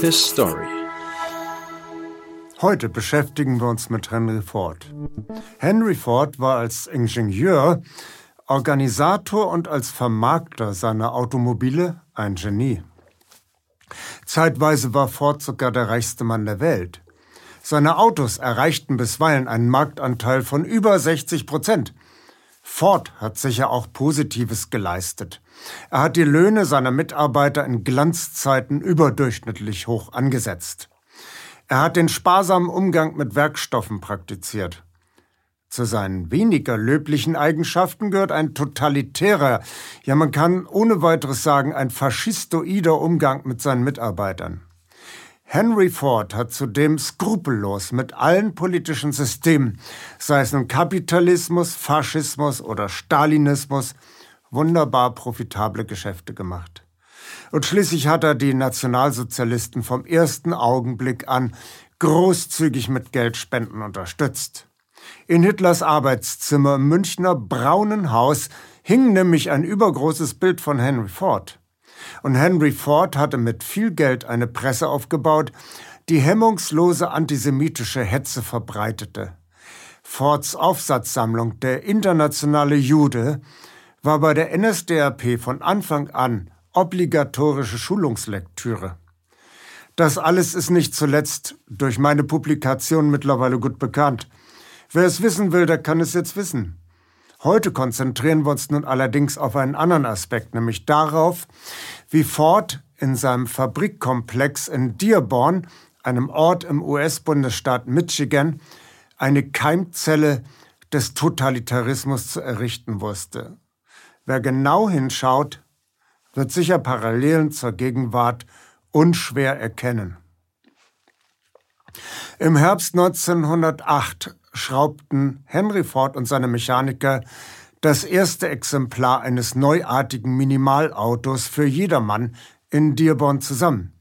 His Story. Heute beschäftigen wir uns mit Henry Ford. Henry Ford war als Ingenieur, Organisator und als Vermarkter seiner Automobile ein Genie. Zeitweise war Ford sogar der reichste Mann der Welt. Seine Autos erreichten bisweilen einen Marktanteil von über 60 Prozent. Ford hat sicher auch Positives geleistet. Er hat die Löhne seiner Mitarbeiter in Glanzzeiten überdurchschnittlich hoch angesetzt. Er hat den sparsamen Umgang mit Werkstoffen praktiziert. Zu seinen weniger löblichen Eigenschaften gehört ein totalitärer, ja man kann ohne weiteres sagen, ein faschistoider Umgang mit seinen Mitarbeitern. Henry Ford hat zudem skrupellos mit allen politischen Systemen, sei es nun Kapitalismus, Faschismus oder Stalinismus, wunderbar profitable Geschäfte gemacht. Und schließlich hat er die Nationalsozialisten vom ersten Augenblick an großzügig mit Geldspenden unterstützt. In Hitlers Arbeitszimmer im Münchner Braunen Haus hing nämlich ein übergroßes Bild von Henry Ford. Und Henry Ford hatte mit viel Geld eine Presse aufgebaut, die hemmungslose antisemitische Hetze verbreitete. Fords Aufsatzsammlung Der internationale Jude war bei der NSDAP von Anfang an obligatorische Schulungslektüre. Das alles ist nicht zuletzt durch meine Publikation mittlerweile gut bekannt. Wer es wissen will, der kann es jetzt wissen. Heute konzentrieren wir uns nun allerdings auf einen anderen Aspekt, nämlich darauf, wie Ford in seinem Fabrikkomplex in Dearborn, einem Ort im US-Bundesstaat Michigan, eine Keimzelle des Totalitarismus zu errichten wusste. Wer genau hinschaut, wird sicher Parallelen zur Gegenwart unschwer erkennen. Im Herbst 1908 schraubten Henry Ford und seine Mechaniker das erste Exemplar eines neuartigen Minimalautos für jedermann in Dearborn zusammen.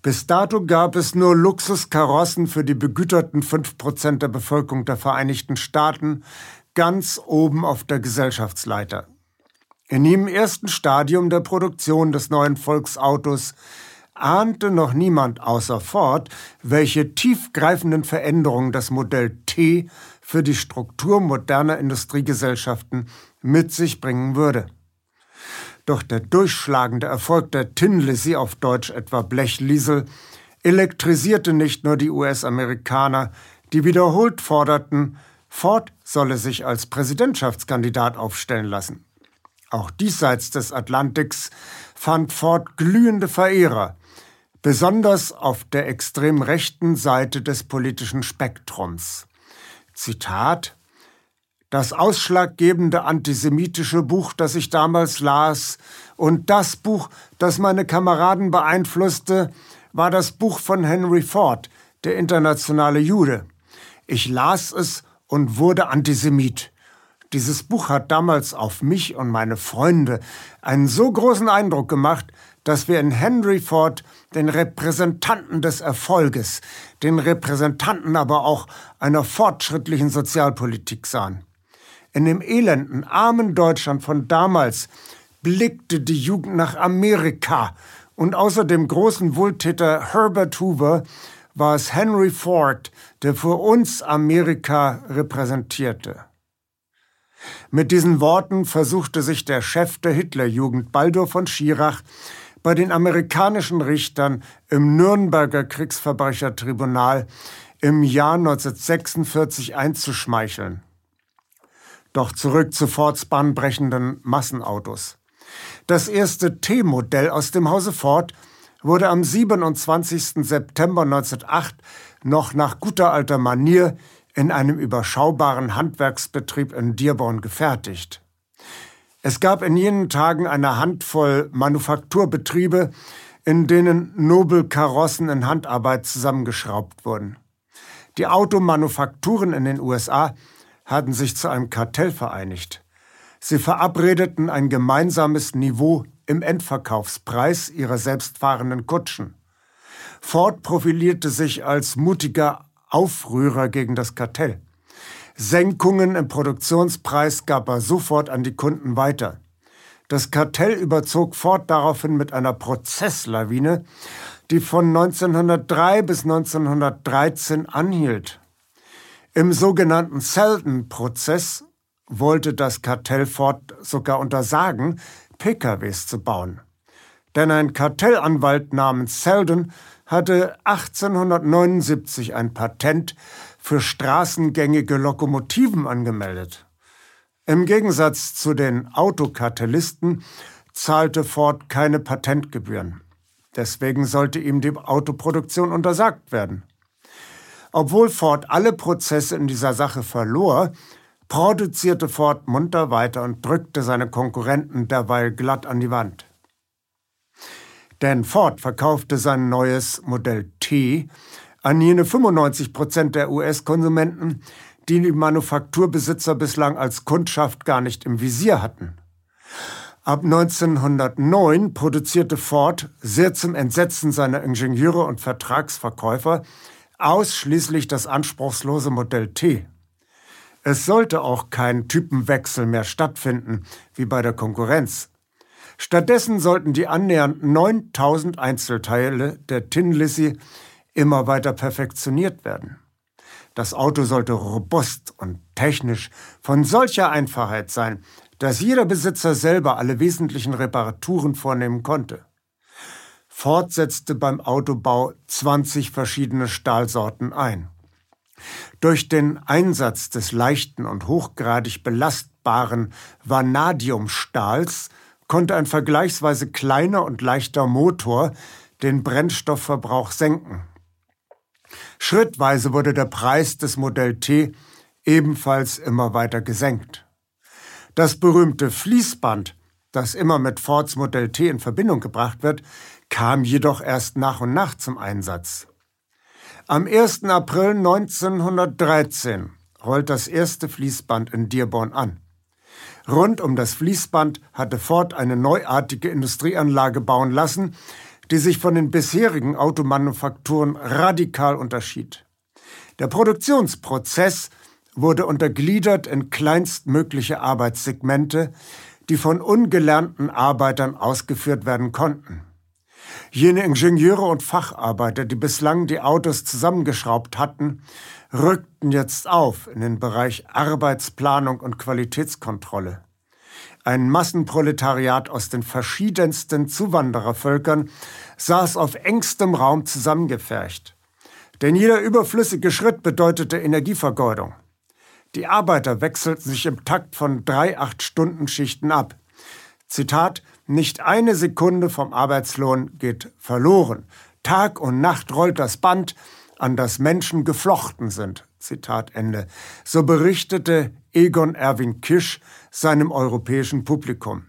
Bis dato gab es nur Luxuskarossen für die begüterten 5% der Bevölkerung der Vereinigten Staaten ganz oben auf der Gesellschaftsleiter. In ihrem ersten Stadium der Produktion des neuen Volksautos ahnte noch niemand außer Ford, welche tiefgreifenden Veränderungen das Modell T für die Struktur moderner Industriegesellschaften mit sich bringen würde. Doch der durchschlagende Erfolg der Tin Lizzie auf Deutsch etwa Blechliesel elektrisierte nicht nur die US-Amerikaner, die wiederholt forderten, Ford solle sich als Präsidentschaftskandidat aufstellen lassen. Auch diesseits des Atlantiks fand Ford glühende Verehrer, besonders auf der extrem rechten Seite des politischen Spektrums. Zitat Das ausschlaggebende antisemitische Buch, das ich damals las, und das Buch, das meine Kameraden beeinflusste, war das Buch von Henry Ford, der internationale Jude. Ich las es und wurde Antisemit. Dieses Buch hat damals auf mich und meine Freunde einen so großen Eindruck gemacht, dass wir in Henry Ford den Repräsentanten des Erfolges, den Repräsentanten aber auch einer fortschrittlichen Sozialpolitik sahen. In dem elenden, armen Deutschland von damals blickte die Jugend nach Amerika und außer dem großen Wohltäter Herbert Hoover war es Henry Ford, der für uns Amerika repräsentierte. Mit diesen Worten versuchte sich der Chef der Hitlerjugend Baldur von Schirach bei den amerikanischen Richtern im Nürnberger Kriegsverbrechertribunal im Jahr 1946 einzuschmeicheln. Doch zurück zu Fords bahnbrechenden Massenautos. Das erste T-Modell aus dem Hause Ford wurde am 27. September 1908 noch nach guter alter Manier in einem überschaubaren Handwerksbetrieb in Dearborn gefertigt. Es gab in jenen Tagen eine Handvoll Manufakturbetriebe, in denen Nobelkarossen in Handarbeit zusammengeschraubt wurden. Die Automanufakturen in den USA hatten sich zu einem Kartell vereinigt. Sie verabredeten ein gemeinsames Niveau im Endverkaufspreis ihrer selbstfahrenden Kutschen. Ford profilierte sich als mutiger Aufrührer gegen das Kartell. Senkungen im Produktionspreis gab er sofort an die Kunden weiter. Das Kartell überzog Ford daraufhin mit einer Prozesslawine, die von 1903 bis 1913 anhielt. Im sogenannten Selden-Prozess wollte das Kartell Ford sogar untersagen, PKWs zu bauen. Denn ein Kartellanwalt namens Selden hatte 1879 ein Patent für straßengängige Lokomotiven angemeldet. Im Gegensatz zu den Autokartellisten zahlte Ford keine Patentgebühren. Deswegen sollte ihm die Autoproduktion untersagt werden. Obwohl Ford alle Prozesse in dieser Sache verlor, produzierte Ford munter weiter und drückte seine Konkurrenten derweil glatt an die Wand. Denn Ford verkaufte sein neues Modell T an jene 95 Prozent der US-Konsumenten, die die Manufakturbesitzer bislang als Kundschaft gar nicht im Visier hatten. Ab 1909 produzierte Ford, sehr zum Entsetzen seiner Ingenieure und Vertragsverkäufer, ausschließlich das anspruchslose Modell T. Es sollte auch kein Typenwechsel mehr stattfinden, wie bei der Konkurrenz. Stattdessen sollten die annähernd 9000 Einzelteile der Tin Lizzie immer weiter perfektioniert werden. Das Auto sollte robust und technisch von solcher Einfachheit sein, dass jeder Besitzer selber alle wesentlichen Reparaturen vornehmen konnte. Ford setzte beim Autobau 20 verschiedene Stahlsorten ein. Durch den Einsatz des leichten und hochgradig belastbaren Vanadiumstahls konnte ein vergleichsweise kleiner und leichter Motor den Brennstoffverbrauch senken. Schrittweise wurde der Preis des Modell T ebenfalls immer weiter gesenkt. Das berühmte Fließband, das immer mit Fords Modell T in Verbindung gebracht wird, kam jedoch erst nach und nach zum Einsatz. Am 1. April 1913 rollt das erste Fließband in Dearborn an. Rund um das Fließband hatte Ford eine neuartige Industrieanlage bauen lassen, die sich von den bisherigen Automanufakturen radikal unterschied. Der Produktionsprozess wurde untergliedert in kleinstmögliche Arbeitssegmente, die von ungelernten Arbeitern ausgeführt werden konnten. Jene Ingenieure und Facharbeiter, die bislang die Autos zusammengeschraubt hatten, rückten jetzt auf in den Bereich Arbeitsplanung und Qualitätskontrolle. Ein Massenproletariat aus den verschiedensten Zuwanderervölkern saß auf engstem Raum zusammengefercht. Denn jeder überflüssige Schritt bedeutete Energievergeudung. Die Arbeiter wechselten sich im Takt von drei Acht-Stunden-Schichten ab. Zitat, nicht eine Sekunde vom Arbeitslohn geht verloren. Tag und Nacht rollt das Band, an das Menschen geflochten sind. Zitat Ende. So berichtete Egon Erwin Kisch seinem europäischen Publikum.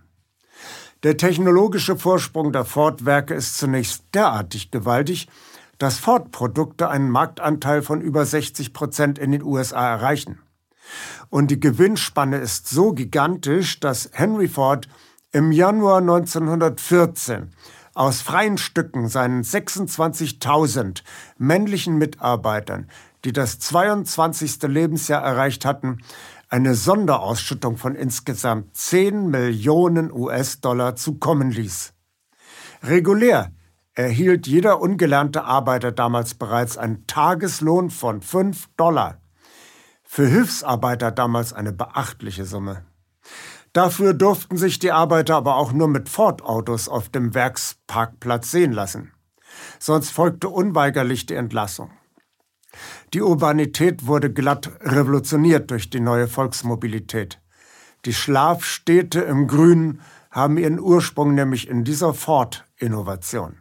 Der technologische Vorsprung der Ford-Werke ist zunächst derartig gewaltig, dass Ford-Produkte einen Marktanteil von über 60 Prozent in den USA erreichen. Und die Gewinnspanne ist so gigantisch, dass Henry Ford im Januar 1914 aus freien Stücken seinen 26.000 männlichen Mitarbeitern, die das 22. Lebensjahr erreicht hatten, eine Sonderausschüttung von insgesamt 10 Millionen US-Dollar zukommen ließ. Regulär erhielt jeder ungelernte Arbeiter damals bereits einen Tageslohn von 5 Dollar. Für Hilfsarbeiter damals eine beachtliche Summe. Dafür durften sich die Arbeiter aber auch nur mit Ford-Autos auf dem Werksparkplatz sehen lassen. Sonst folgte unweigerlich die Entlassung. Die Urbanität wurde glatt revolutioniert durch die neue Volksmobilität. Die Schlafstädte im Grünen haben ihren Ursprung nämlich in dieser Ford-Innovation.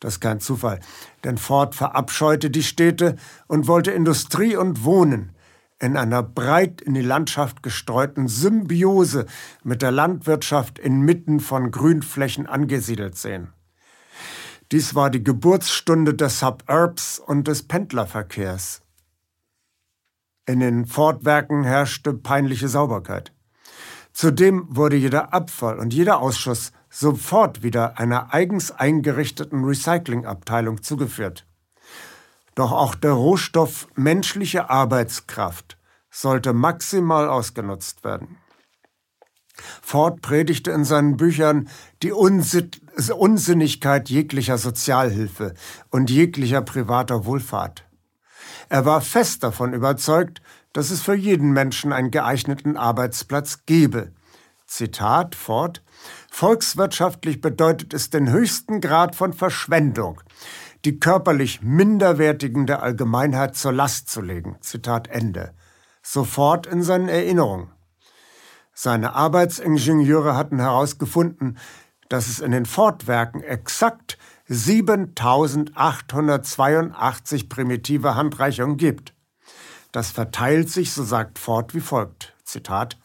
Das ist kein Zufall, denn Ford verabscheute die Städte und wollte Industrie und Wohnen in einer breit in die Landschaft gestreuten Symbiose mit der Landwirtschaft inmitten von Grünflächen angesiedelt sehen. Dies war die Geburtsstunde des Suburbs und des Pendlerverkehrs. In den Fortwerken herrschte peinliche Sauberkeit. Zudem wurde jeder Abfall und jeder Ausschuss sofort wieder einer eigens eingerichteten Recyclingabteilung zugeführt. Doch auch der Rohstoff menschliche Arbeitskraft sollte maximal ausgenutzt werden. Ford predigte in seinen Büchern die Unsinnigkeit jeglicher Sozialhilfe und jeglicher privater Wohlfahrt. Er war fest davon überzeugt, dass es für jeden Menschen einen geeigneten Arbeitsplatz gebe. Zitat Ford Volkswirtschaftlich bedeutet es den höchsten Grad von Verschwendung, die körperlich Minderwertigen der Allgemeinheit zur Last zu legen. Zitat Ende. Sofort in seinen Erinnerungen. Seine Arbeitsingenieure hatten herausgefunden, dass es in den Fortwerken exakt 7882 primitive Handreichungen gibt. Das verteilt sich, so sagt Ford, wie folgt. Zitat.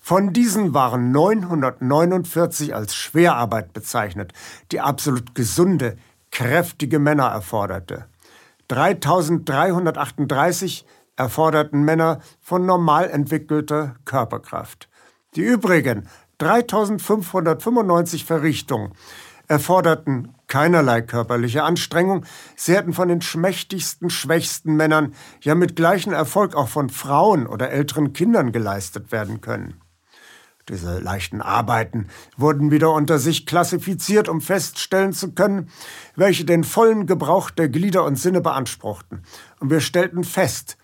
Von diesen waren 949 als Schwerarbeit bezeichnet, die absolut gesunde, kräftige Männer erforderte. 3338 erforderten Männer von normal entwickelter Körperkraft. Die übrigen 3595 Verrichtungen erforderten keinerlei körperliche Anstrengung, sie hätten von den schmächtigsten, schwächsten Männern, ja mit gleichem Erfolg auch von Frauen oder älteren Kindern geleistet werden können. Diese leichten Arbeiten wurden wieder unter sich klassifiziert, um feststellen zu können, welche den vollen Gebrauch der Glieder und Sinne beanspruchten. Und wir stellten fest,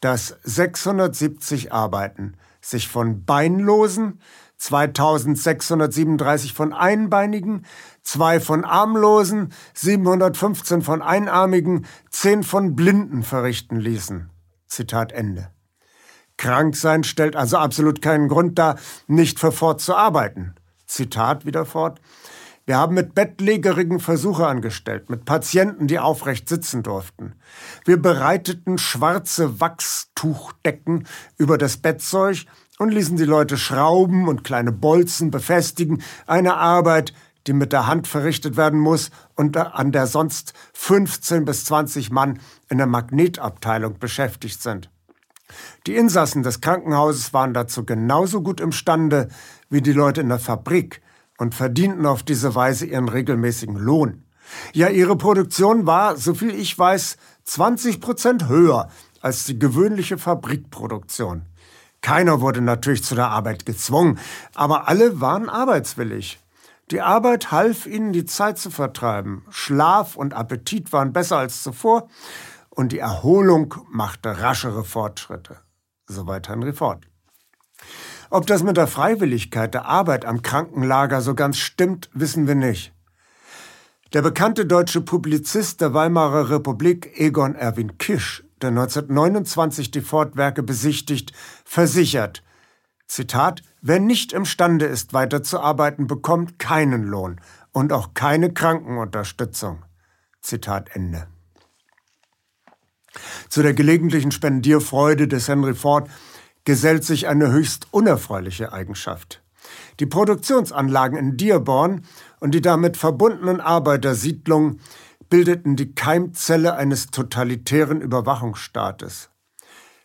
dass 670 Arbeiten sich von Beinlosen, 2637 von Einbeinigen, zwei von Armlosen, 715 von Einarmigen, zehn von Blinden verrichten ließen. Zitat Ende. Krank sein stellt also absolut keinen Grund dar, nicht für Ford zu arbeiten. Zitat wieder fort. Wir haben mit Bettlägerigen Versuche angestellt, mit Patienten, die aufrecht sitzen durften. Wir bereiteten schwarze Wachstuchdecken über das Bettzeug und ließen die Leute schrauben und kleine Bolzen befestigen, eine Arbeit, die mit der Hand verrichtet werden muss und an der sonst 15 bis 20 Mann in der Magnetabteilung beschäftigt sind. Die Insassen des Krankenhauses waren dazu genauso gut imstande wie die Leute in der Fabrik, und verdienten auf diese Weise ihren regelmäßigen Lohn. Ja, ihre Produktion war, soviel ich weiß, 20 Prozent höher als die gewöhnliche Fabrikproduktion. Keiner wurde natürlich zu der Arbeit gezwungen, aber alle waren arbeitswillig. Die Arbeit half ihnen, die Zeit zu vertreiben. Schlaf und Appetit waren besser als zuvor und die Erholung machte raschere Fortschritte. Soweit Henry Ford. Ob das mit der Freiwilligkeit der Arbeit am Krankenlager so ganz stimmt, wissen wir nicht. Der bekannte deutsche Publizist der Weimarer Republik Egon Erwin Kisch, der 1929 die Fortwerke besichtigt, versichert, Zitat, wer nicht imstande ist, weiterzuarbeiten, bekommt keinen Lohn und auch keine Krankenunterstützung. Zitat Ende. Zu der gelegentlichen Spendierfreude des Henry Ford gesellt sich eine höchst unerfreuliche Eigenschaft. Die Produktionsanlagen in Dearborn und die damit verbundenen Arbeitersiedlungen bildeten die Keimzelle eines totalitären Überwachungsstaates.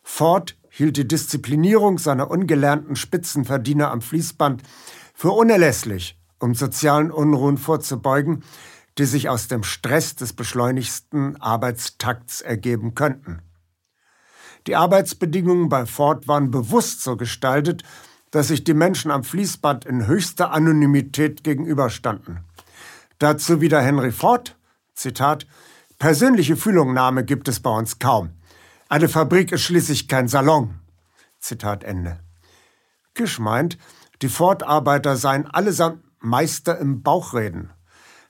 Ford hielt die Disziplinierung seiner ungelernten Spitzenverdiener am Fließband für unerlässlich, um sozialen Unruhen vorzubeugen, die sich aus dem Stress des beschleunigsten Arbeitstakts ergeben könnten. Die Arbeitsbedingungen bei Ford waren bewusst so gestaltet, dass sich die Menschen am Fließband in höchster Anonymität gegenüberstanden. Dazu wieder Henry Ford, Zitat, Persönliche Fühlungnahme gibt es bei uns kaum. Eine Fabrik ist schließlich kein Salon. Zitat Ende. Kisch meint, die Ford-Arbeiter seien allesamt Meister im Bauchreden.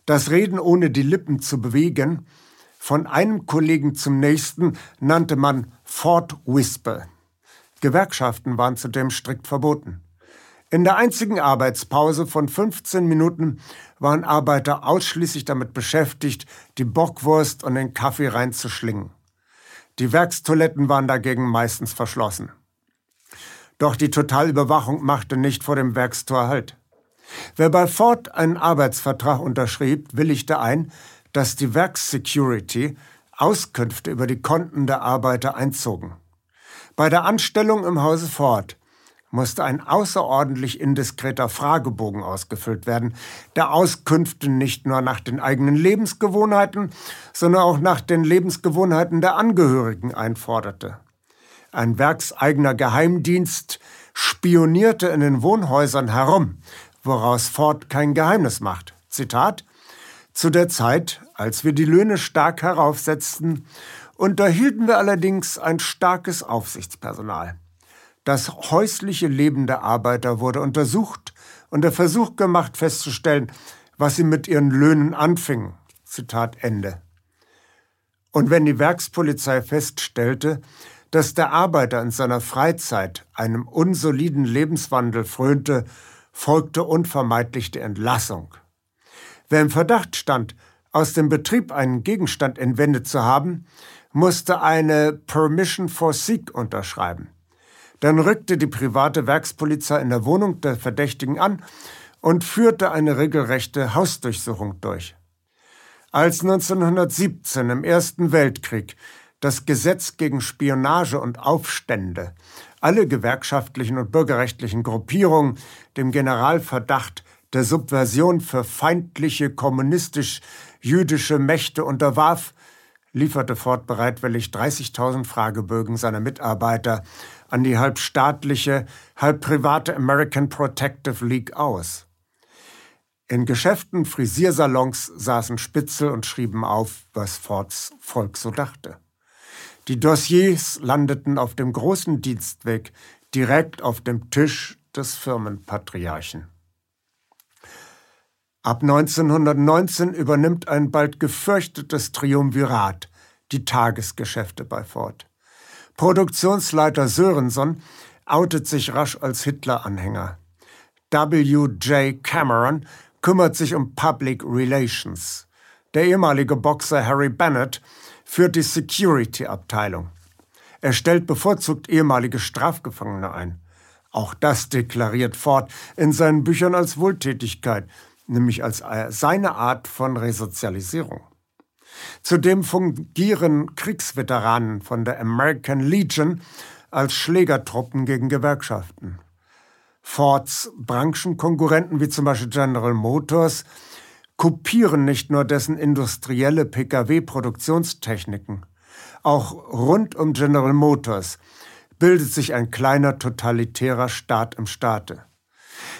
Das Reden ohne die Lippen zu bewegen von einem Kollegen zum nächsten nannte man Fort Whisper. Gewerkschaften waren zudem strikt verboten. In der einzigen Arbeitspause von 15 Minuten waren Arbeiter ausschließlich damit beschäftigt, die Bockwurst und den Kaffee reinzuschlingen. Die Werkstoiletten waren dagegen meistens verschlossen. Doch die Totalüberwachung machte nicht vor dem Werkstor Halt. Wer bei Ford einen Arbeitsvertrag unterschrieb, willigte ein, dass die Werkssecurity Auskünfte über die Konten der Arbeiter einzogen. Bei der Anstellung im Hause Ford musste ein außerordentlich indiskreter Fragebogen ausgefüllt werden, der Auskünfte nicht nur nach den eigenen Lebensgewohnheiten, sondern auch nach den Lebensgewohnheiten der Angehörigen einforderte. Ein werkseigener Geheimdienst spionierte in den Wohnhäusern herum, woraus Ford kein Geheimnis macht. Zitat Zu der Zeit, als wir die Löhne stark heraufsetzten, unterhielten wir allerdings ein starkes Aufsichtspersonal. Das häusliche Leben der Arbeiter wurde untersucht und der Versuch gemacht festzustellen, was sie mit ihren Löhnen anfingen. Zitat Ende. Und wenn die Werkspolizei feststellte, dass der Arbeiter in seiner Freizeit einem unsoliden Lebenswandel frönte, folgte unvermeidlich die Entlassung. Wer im Verdacht stand, aus dem Betrieb einen Gegenstand entwendet zu haben, musste eine Permission for Seek unterschreiben. Dann rückte die private Werkspolizei in der Wohnung der Verdächtigen an und führte eine regelrechte Hausdurchsuchung durch. Als 1917 im Ersten Weltkrieg das Gesetz gegen Spionage und Aufstände alle gewerkschaftlichen und bürgerrechtlichen Gruppierungen dem Generalverdacht der Subversion für feindliche kommunistisch-jüdische Mächte unterwarf, lieferte Ford bereitwillig 30.000 Fragebögen seiner Mitarbeiter an die halb staatliche, halb private American Protective League aus. In Geschäften, Frisiersalons saßen Spitzel und schrieben auf, was Fords Volk so dachte. Die Dossiers landeten auf dem großen Dienstweg direkt auf dem Tisch des Firmenpatriarchen. Ab 1919 übernimmt ein bald gefürchtetes Triumvirat die Tagesgeschäfte bei Ford. Produktionsleiter Sörenson outet sich rasch als Hitler-Anhänger. W.J. Cameron kümmert sich um Public Relations. Der ehemalige Boxer Harry Bennett führt die Security-Abteilung. Er stellt bevorzugt ehemalige Strafgefangene ein. Auch das deklariert Ford in seinen Büchern als Wohltätigkeit – nämlich als seine Art von Resozialisierung. Zudem fungieren Kriegsveteranen von der American Legion als Schlägertruppen gegen Gewerkschaften. Fords Branchenkonkurrenten wie zum Beispiel General Motors kopieren nicht nur dessen industrielle Pkw-Produktionstechniken. Auch rund um General Motors bildet sich ein kleiner totalitärer Staat im Staate.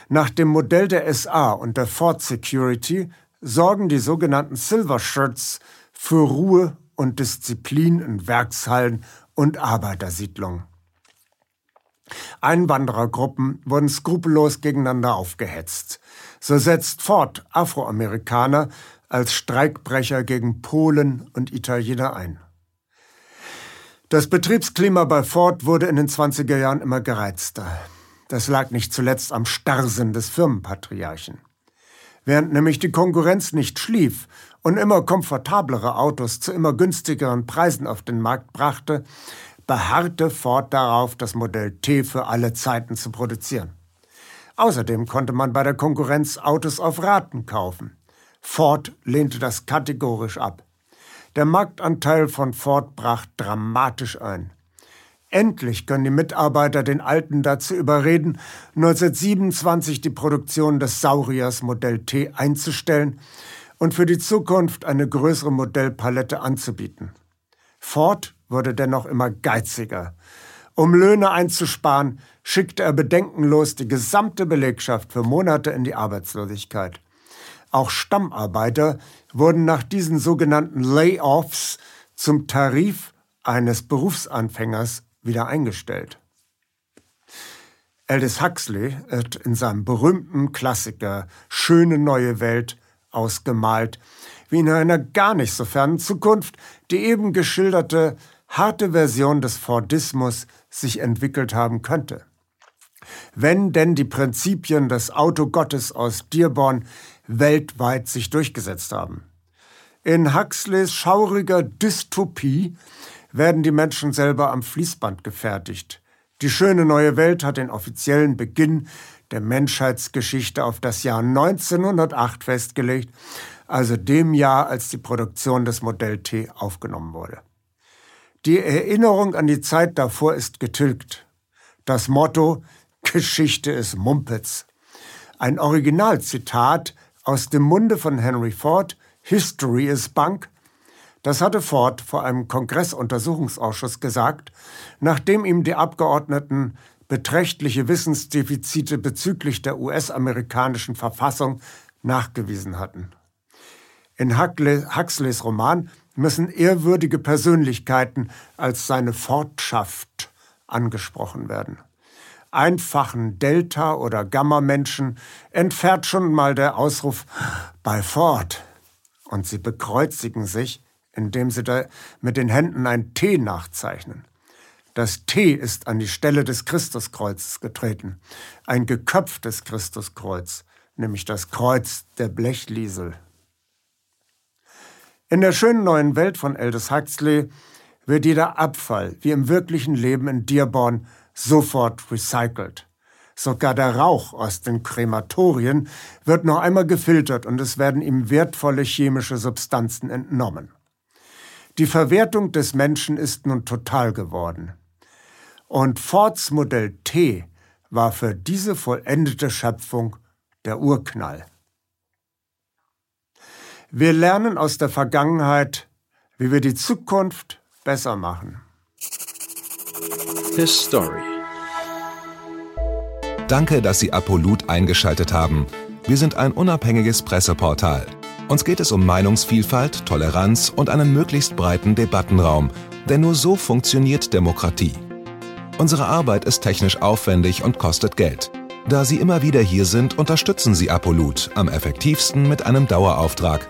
Nach dem Modell der SA und der Ford Security sorgen die sogenannten Silver Shirts für Ruhe und Disziplin in Werkshallen und Arbeitersiedlungen. Einwanderergruppen wurden skrupellos gegeneinander aufgehetzt. So setzt Ford Afroamerikaner als Streikbrecher gegen Polen und Italiener ein. Das Betriebsklima bei Ford wurde in den 20er Jahren immer gereizter. Das lag nicht zuletzt am Starrsinn des Firmenpatriarchen. Während nämlich die Konkurrenz nicht schlief und immer komfortablere Autos zu immer günstigeren Preisen auf den Markt brachte, beharrte Ford darauf, das Modell T für alle Zeiten zu produzieren. Außerdem konnte man bei der Konkurrenz Autos auf Raten kaufen. Ford lehnte das kategorisch ab. Der Marktanteil von Ford brach dramatisch ein. Endlich können die Mitarbeiter den Alten dazu überreden, 1927 die Produktion des Sauriers Modell T einzustellen und für die Zukunft eine größere Modellpalette anzubieten. Ford wurde dennoch immer geiziger. Um Löhne einzusparen, schickte er bedenkenlos die gesamte Belegschaft für Monate in die Arbeitslosigkeit. Auch Stammarbeiter wurden nach diesen sogenannten Layoffs zum Tarif eines Berufsanfängers wieder eingestellt. Aldous Huxley hat in seinem berühmten Klassiker Schöne neue Welt ausgemalt, wie in einer gar nicht so fernen Zukunft die eben geschilderte harte Version des Fordismus sich entwickelt haben könnte. Wenn denn die Prinzipien des Autogottes aus Dearborn weltweit sich durchgesetzt haben. In Huxleys schauriger Dystopie werden die Menschen selber am Fließband gefertigt. Die schöne neue Welt hat den offiziellen Beginn der Menschheitsgeschichte auf das Jahr 1908 festgelegt, also dem Jahr, als die Produktion des Modell T aufgenommen wurde. Die Erinnerung an die Zeit davor ist getilgt. Das Motto Geschichte ist Mumpitz. Ein Originalzitat aus dem Munde von Henry Ford, History is Bunk, das hatte Ford vor einem Kongressuntersuchungsausschuss gesagt, nachdem ihm die Abgeordneten beträchtliche Wissensdefizite bezüglich der US-amerikanischen Verfassung nachgewiesen hatten. In Huxleys Roman müssen ehrwürdige Persönlichkeiten als seine Fortschaft angesprochen werden. Einfachen Delta- oder Gamma-Menschen entfährt schon mal der Ausruf bei Ford und sie bekreuzigen sich, indem sie da mit den Händen ein T nachzeichnen. Das T ist an die Stelle des Christuskreuzes getreten, ein geköpftes Christuskreuz, nämlich das Kreuz der Blechliesel. In der schönen neuen Welt von Aldous Huxley wird jeder Abfall, wie im wirklichen Leben in Dearborn, sofort recycelt. Sogar der Rauch aus den Krematorien wird noch einmal gefiltert und es werden ihm wertvolle chemische Substanzen entnommen. Die Verwertung des Menschen ist nun total geworden. Und Fords Modell T war für diese vollendete Schöpfung der Urknall. Wir lernen aus der Vergangenheit, wie wir die Zukunft besser machen. His Story. Danke, dass Sie Apolut eingeschaltet haben. Wir sind ein unabhängiges Presseportal. Uns geht es um Meinungsvielfalt, Toleranz und einen möglichst breiten Debattenraum, denn nur so funktioniert Demokratie. Unsere Arbeit ist technisch aufwendig und kostet Geld. Da Sie immer wieder hier sind, unterstützen Sie Apolut am effektivsten mit einem Dauerauftrag.